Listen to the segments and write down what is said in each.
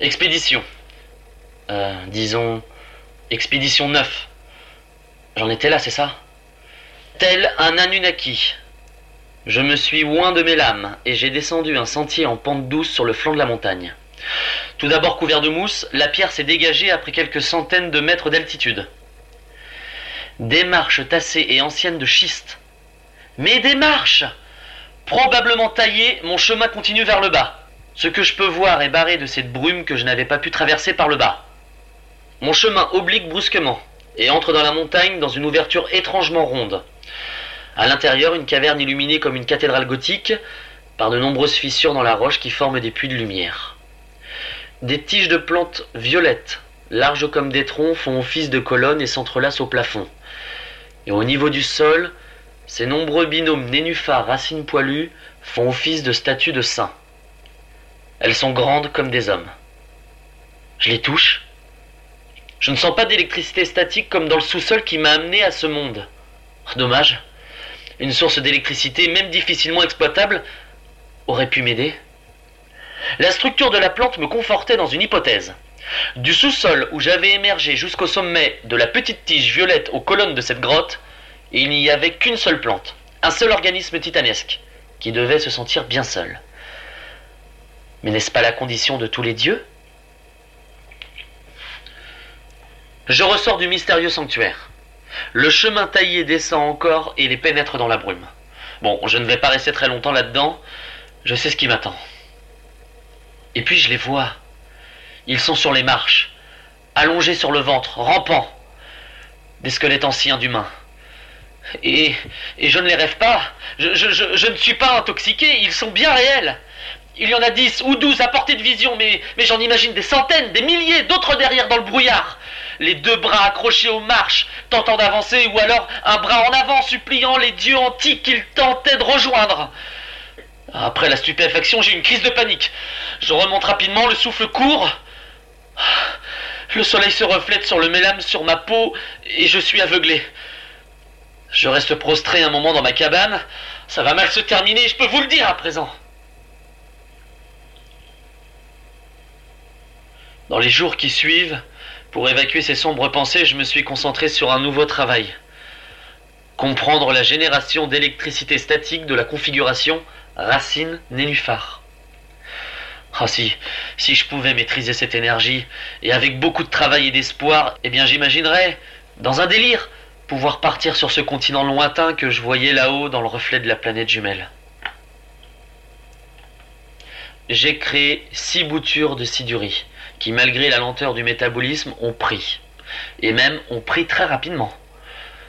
Expédition. Euh, disons. Expédition 9. J'en étais là, c'est ça? Tel un Anunnaki. Je me suis oint de mes lames et j'ai descendu un sentier en pente douce sur le flanc de la montagne. Tout d'abord couvert de mousse, la pierre s'est dégagée après quelques centaines de mètres d'altitude. Des marches tassées et anciennes de schiste. Mais des marches Probablement taillées, mon chemin continue vers le bas. Ce que je peux voir est barré de cette brume que je n'avais pas pu traverser par le bas. Mon chemin oblique brusquement et entre dans la montagne dans une ouverture étrangement ronde. À l'intérieur, une caverne illuminée comme une cathédrale gothique par de nombreuses fissures dans la roche qui forment des puits de lumière. Des tiges de plantes violettes, larges comme des troncs, font office de colonnes et s'entrelacent au plafond. Et au niveau du sol, ces nombreux binômes nénuphars racines poilues font office de statues de saints. Elles sont grandes comme des hommes. Je les touche. Je ne sens pas d'électricité statique comme dans le sous-sol qui m'a amené à ce monde. Dommage. Une source d'électricité, même difficilement exploitable, aurait pu m'aider. La structure de la plante me confortait dans une hypothèse. Du sous-sol où j'avais émergé jusqu'au sommet de la petite tige violette aux colonnes de cette grotte, il n'y avait qu'une seule plante, un seul organisme titanesque, qui devait se sentir bien seul. Mais n'est-ce pas la condition de tous les dieux Je ressors du mystérieux sanctuaire. Le chemin taillé descend encore et les pénètre dans la brume. Bon, je ne vais pas rester très longtemps là-dedans, je sais ce qui m'attend. Et puis je les vois. Ils sont sur les marches, allongés sur le ventre, rampants. Des squelettes anciens d'humains. Et, je ne les rêve pas. Je, je ne suis pas intoxiqué, ils sont bien réels. Il y en a dix ou douze à portée de vision, mais, mais j'en imagine des centaines, des milliers, d'autres derrière dans le brouillard. Les deux bras accrochés aux marches, tentant d'avancer, ou alors un bras en avant, suppliant les dieux antiques qu'ils tentaient de rejoindre. Après la stupéfaction, j'ai une crise de panique. Je remonte rapidement, le souffle court. Le soleil se reflète sur le mélame sur ma peau et je suis aveuglé. Je reste prostré un moment dans ma cabane. Ça va mal se terminer, je peux vous le dire à présent. Dans les jours qui suivent, pour évacuer ces sombres pensées, je me suis concentré sur un nouveau travail. Comprendre la génération d'électricité statique de la configuration racine-nénuphar. Ah si, si je pouvais maîtriser cette énergie, et avec beaucoup de travail et d'espoir, eh bien j'imaginerais, dans un délire, pouvoir partir sur ce continent lointain que je voyais là-haut dans le reflet de la planète jumelle. J'ai créé six boutures de sidurie qui, malgré la lenteur du métabolisme, ont pris. Et même ont pris très rapidement.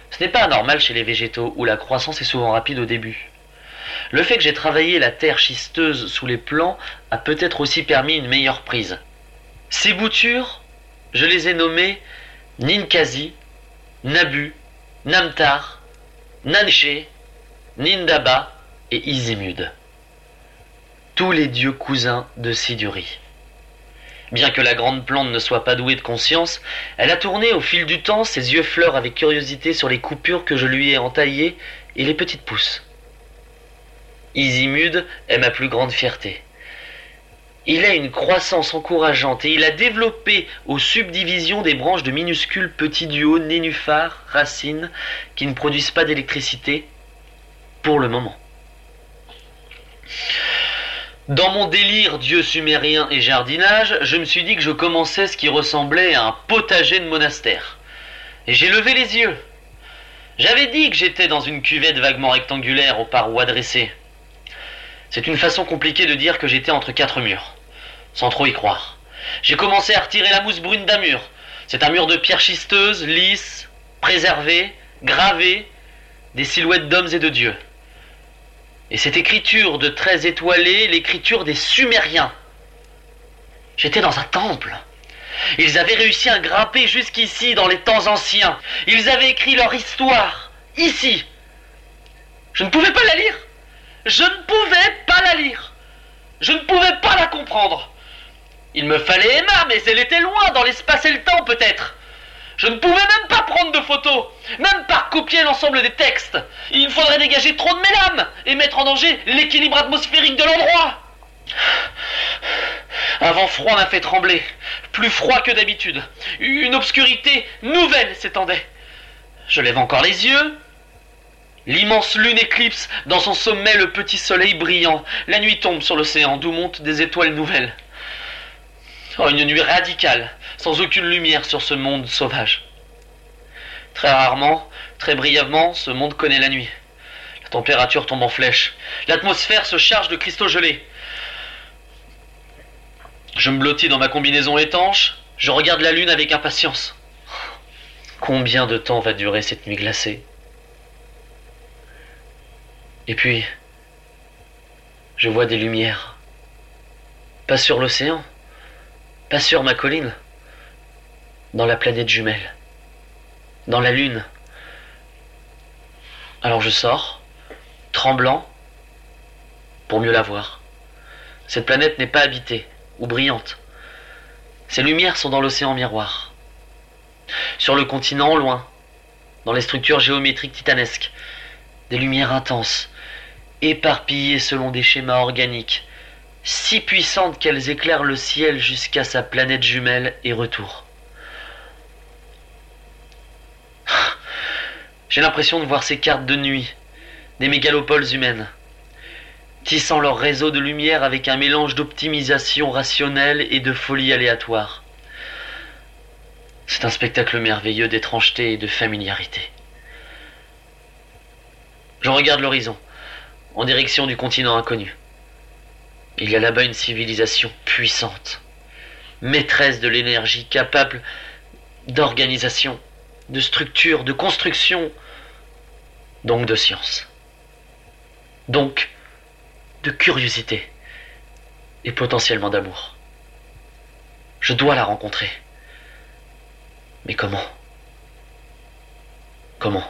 Ce n'est pas anormal chez les végétaux où la croissance est souvent rapide au début. Le fait que j'ai travaillé la terre schisteuse sous les plants a peut-être aussi permis une meilleure prise. Ces boutures, je les ai nommées Ninkasi, Nabu, Namtar, Nanché, Nindaba et Izimud. Tous les dieux cousins de Siduri. Bien que la grande plante ne soit pas douée de conscience, elle a tourné au fil du temps ses yeux fleurs avec curiosité sur les coupures que je lui ai entaillées et les petites pousses. Izimud est ma plus grande fierté. Il a une croissance encourageante et il a développé aux subdivisions des branches de minuscules petits duos nénuphars, racines, qui ne produisent pas d'électricité pour le moment. Dans mon délire dieu sumérien et jardinage, je me suis dit que je commençais ce qui ressemblait à un potager de monastère. Et j'ai levé les yeux. J'avais dit que j'étais dans une cuvette vaguement rectangulaire aux parois dressées. C'est une façon compliquée de dire que j'étais entre quatre murs, sans trop y croire. J'ai commencé à retirer la mousse brune d'un mur. C'est un mur de pierre schisteuse, lisse, préservé, gravé, des silhouettes d'hommes et de dieux. Et cette écriture de traits étoilés, l'écriture des Sumériens. J'étais dans un temple. Ils avaient réussi à grimper jusqu'ici dans les temps anciens. Ils avaient écrit leur histoire, ici. Je ne pouvais pas la lire. Je ne pouvais pas la lire. Je ne pouvais pas la comprendre. Il me fallait Emma, mais elle était loin, dans l'espace et le temps peut-être. Je ne pouvais même pas prendre de photos, même pas copier l'ensemble des textes. Il faudrait dégager trop de mélames et mettre en danger l'équilibre atmosphérique de l'endroit. Un vent froid m'a fait trembler, plus froid que d'habitude. Une obscurité nouvelle s'étendait. Je lève encore les yeux. L'immense lune éclipse dans son sommet le petit soleil brillant. La nuit tombe sur l'océan, d'où montent des étoiles nouvelles. Oh, une nuit radicale, sans aucune lumière sur ce monde sauvage. Très rarement, très brièvement, ce monde connaît la nuit. La température tombe en flèche. L'atmosphère se charge de cristaux gelés. Je me blottis dans ma combinaison étanche. Je regarde la lune avec impatience. Combien de temps va durer cette nuit glacée? Et puis, je vois des lumières. Pas sur l'océan, pas sur ma colline, dans la planète jumelle, dans la lune. Alors je sors, tremblant, pour mieux la voir. Cette planète n'est pas habitée ou brillante. Ces lumières sont dans l'océan miroir. Sur le continent, loin, dans les structures géométriques titanesques, des lumières intenses, éparpillées selon des schémas organiques, si puissantes qu'elles éclairent le ciel jusqu'à sa planète jumelle et retour. J'ai l'impression de voir ces cartes de nuit, des mégalopoles humaines, tissant leur réseau de lumière avec un mélange d'optimisation rationnelle et de folie aléatoire. C'est un spectacle merveilleux d'étrangeté et de familiarité. Je regarde l'horizon, en direction du continent inconnu. Il y a là-bas une civilisation puissante, maîtresse de l'énergie, capable d'organisation, de structure, de construction, donc de science. Donc de curiosité et potentiellement d'amour. Je dois la rencontrer. Mais comment? Comment?